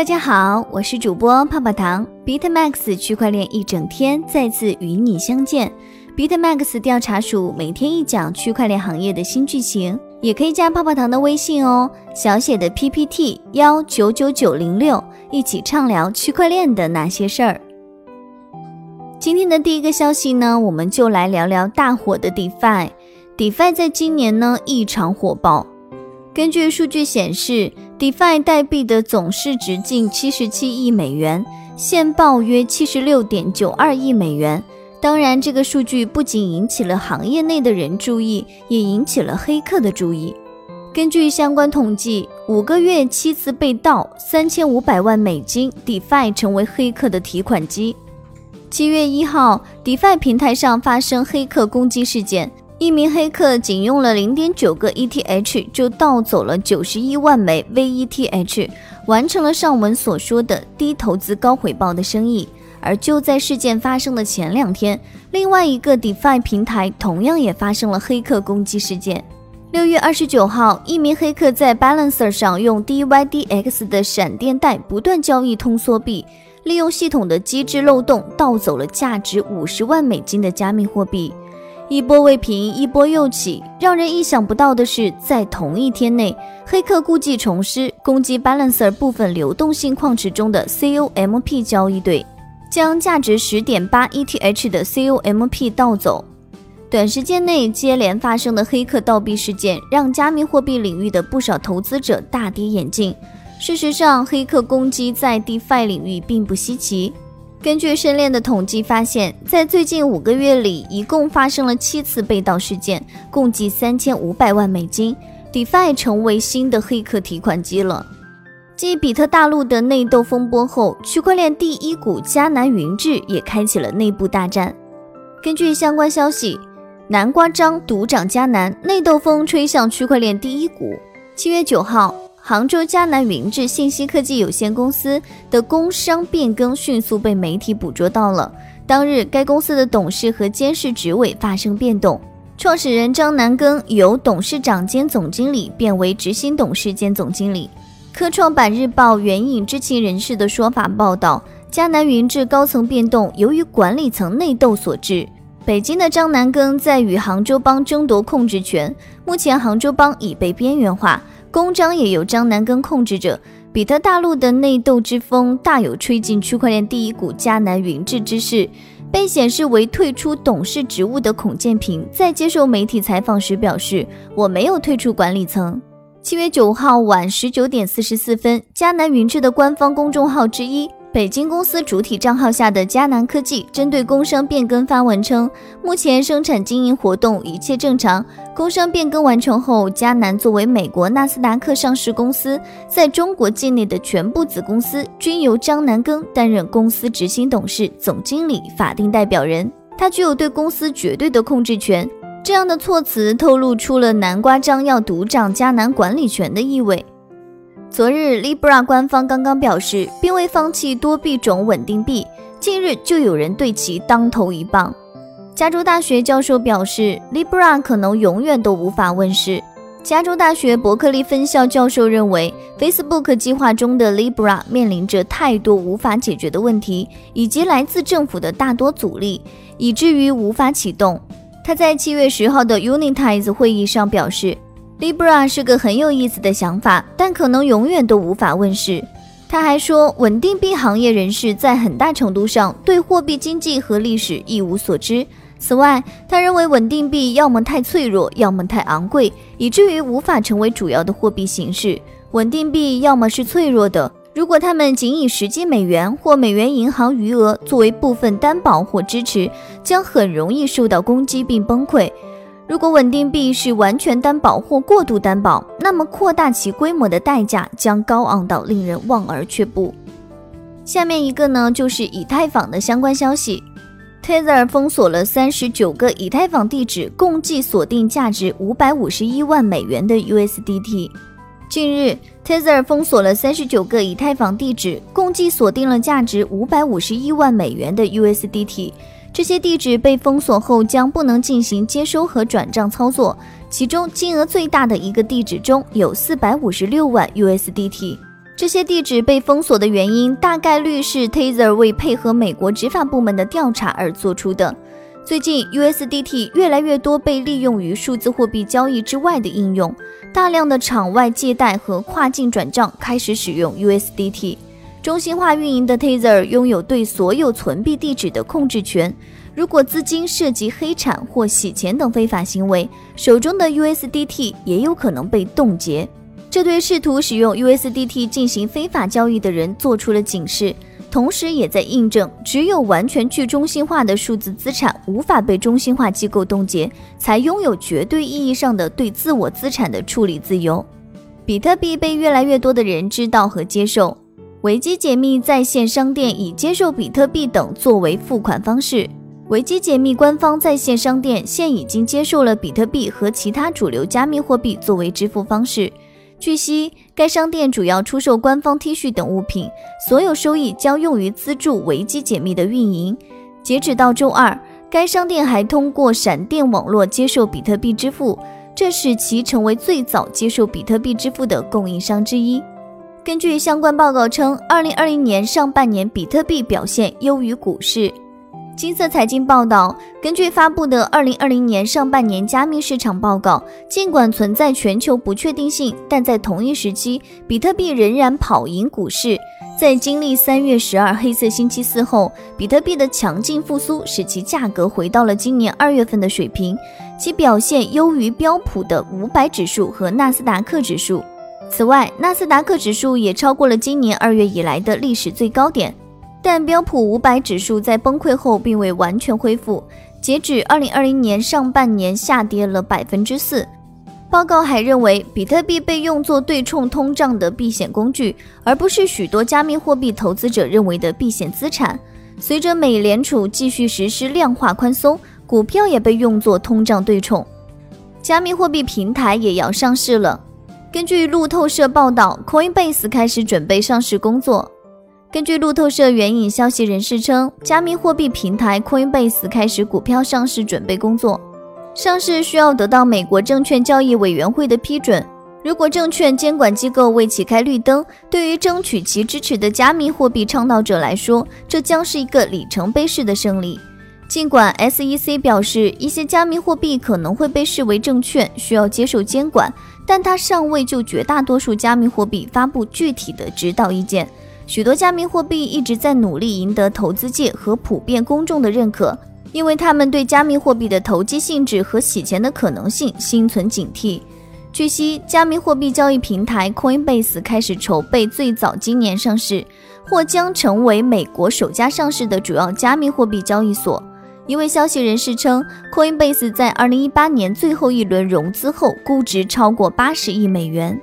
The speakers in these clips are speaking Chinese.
大家好，我是主播泡泡糖，BitMax 区块链一整天再次与你相见。BitMax 调查署每天一讲区块链行业的新剧情，也可以加泡泡糖的微信哦，小写的 PPT 幺九九九零六，一起畅聊区块链的那些事儿。今天的第一个消息呢，我们就来聊聊大火的 DeFi。DeFi 在今年呢异常火爆。根据数据显示，DeFi 代币的总市值近七十七亿美元，现报约七十六点九二亿美元。当然，这个数据不仅引起了行业内的人注意，也引起了黑客的注意。根据相关统计，五个月七次被盗，三千五百万美金，DeFi 成为黑客的提款机。七月一号，DeFi 平台上发生黑客攻击事件。一名黑客仅用了零点九个 ETH 就盗走了九十一万枚 VETH，完成了上文所说的低投资高回报的生意。而就在事件发生的前两天，另外一个 DeFi 平台同样也发生了黑客攻击事件。六月二十九号，一名黑客在 Balancer 上用 DYDX 的闪电贷不断交易通缩币，利用系统的机制漏洞盗走了价值五十万美金的加密货币。一波未平，一波又起。让人意想不到的是，在同一天内，黑客故技重施，攻击 Balancer 部分流动性矿池中的 COMP 交易对，将价值十点八 ETH 的 COMP 盗走。短时间内接连发生的黑客盗币事件，让加密货币领域的不少投资者大跌眼镜。事实上，黑客攻击在 DeFi 领域并不稀奇。根据深链的统计发现，在最近五个月里，一共发生了七次被盗事件，共计三千五百万美金。DeFi 成为新的黑客提款机了。继比特大陆的内斗风波后，区块链第一股迦南云智也开启了内部大战。根据相关消息，南瓜章独掌迦南，内斗风吹向区块链第一股。七月九号。杭州迦南云智信息科技有限公司的工商变更迅速被媒体捕捉到了。当日，该公司的董事和监事职位发生变动，创始人张南庚由董事长兼总经理变为执行董事兼总经理。科创板日报援引知情人士的说法报道，迦南云智高层变动由于管理层内斗所致。北京的张南庚在与杭州帮争夺控制权，目前杭州帮已被边缘化。公章也由张南根控制着，比特大陆的内斗之风大有吹进区块链第一股迦南云志之势。被显示为退出董事职务的孔建平在接受媒体采访时表示：“我没有退出管理层。”七月九号晚十九点四十四分，迦南云志的官方公众号之一。北京公司主体账号下的迦南科技针对工商变更发文称，目前生产经营活动一切正常。工商变更完成后，迦南作为美国纳斯达克上市公司，在中国境内的全部子公司均由张南庚担任公司执行董事、总经理、法定代表人，他具有对公司绝对的控制权。这样的措辞透露出了南瓜章要独掌迦南管理权的意味。昨日，Libra 官方刚刚表示，并未放弃多币种稳定币。近日，就有人对其当头一棒。加州大学教授表示，Libra 可能永远都无法问世。加州大学伯克利分校教授认为，Facebook 计划中的 Libra 面临着太多无法解决的问题，以及来自政府的大多阻力，以至于无法启动。他在七月十号的 Unitize 会议上表示。Libra 是个很有意思的想法，但可能永远都无法问世。他还说，稳定币行业人士在很大程度上对货币经济和历史一无所知。此外，他认为稳定币要么太脆弱，要么太昂贵，以至于无法成为主要的货币形式。稳定币要么是脆弱的，如果他们仅以实际美元或美元银行余额作为部分担保或支持，将很容易受到攻击并崩溃。如果稳定币是完全担保或过度担保，那么扩大其规模的代价将高昂到令人望而却步。下面一个呢，就是以太坊的相关消息：Tether 封锁了三十九个以太坊地址，共计锁定价值五百五十一万美元的 USDT。近日，Tether 封锁了三十九个以太坊地址，共计锁定了价值五百五十一万美元的 USDT。这些地址被封锁后将不能进行接收和转账操作，其中金额最大的一个地址中有四百五十六万 USDT。这些地址被封锁的原因，大概率是 Tether 为配合美国执法部门的调查而做出的。最近，USDT 越来越多被利用于数字货币交易之外的应用，大量的场外借贷和跨境转账开始使用 USDT。中心化运营的 Tether 拥有对所有存币地址的控制权。如果资金涉及黑产或洗钱等非法行为，手中的 USDT 也有可能被冻结。这对试图使用 USDT 进行非法交易的人做出了警示，同时也在印证，只有完全去中心化的数字资产无法被中心化机构冻结，才拥有绝对意义上的对自我资产的处理自由。比特币被越来越多的人知道和接受，维基解密在线商店以接受比特币等作为付款方式。维基解密官方在线商店现已经接受了比特币和其他主流加密货币作为支付方式。据悉，该商店主要出售官方 T 恤等物品，所有收益将用于资助维基解密的运营。截止到周二，该商店还通过闪电网络接受比特币支付，这使其成为最早接受比特币支付的供应商之一。根据相关报告称，2020年上半年比特币表现优于股市。金色财经报道，根据发布的二零二零年上半年加密市场报告，尽管存在全球不确定性，但在同一时期，比特币仍然跑赢股市。在经历三月十二黑色星期四后，比特币的强劲复苏使其价格回到了今年二月份的水平，其表现优于标普的五百指数和纳斯达克指数。此外，纳斯达克指数也超过了今年二月以来的历史最高点。但标普五百指数在崩溃后并未完全恢复，截止二零二零年上半年下跌了百分之四。报告还认为，比特币被用作对冲通胀的避险工具，而不是许多加密货币投资者认为的避险资产。随着美联储继续实施量化宽松，股票也被用作通胀对冲。加密货币平台也要上市了。根据路透社报道，Coinbase 开始准备上市工作。根据路透社援引消息人士称，加密货币平台 Coinbase 开始股票上市准备工作。上市需要得到美国证券交易委员会的批准。如果证券监管机构为其开绿灯，对于争取其支持的加密货币倡导者来说，这将是一个里程碑式的胜利。尽管 SEC 表示一些加密货币可能会被视为证券，需要接受监管，但它尚未就绝大多数加密货币发布具体的指导意见。许多加密货币一直在努力赢得投资界和普遍公众的认可，因为他们对加密货币的投机性质和洗钱的可能性心存警惕。据悉，加密货币交易平台 Coinbase 开始筹备最早今年上市，或将成为美国首家上市的主要加密货币交易所。一位消息人士称，Coinbase 在2018年最后一轮融资后，估值超过80亿美元。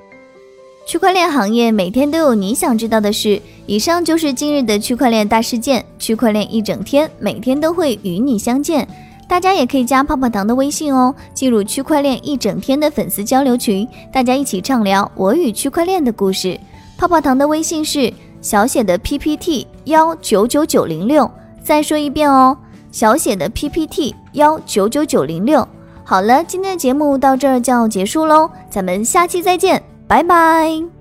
区块链行业每天都有你想知道的事。以上就是今日的区块链大事件。区块链一整天，每天都会与你相见。大家也可以加泡泡糖的微信哦，进入区块链一整天的粉丝交流群，大家一起畅聊我与区块链的故事。泡泡糖的微信是小写的 PPT 幺九九九零六。再说一遍哦，小写的 PPT 幺九九九零六。好了，今天的节目到这儿就要结束喽，咱们下期再见。拜拜。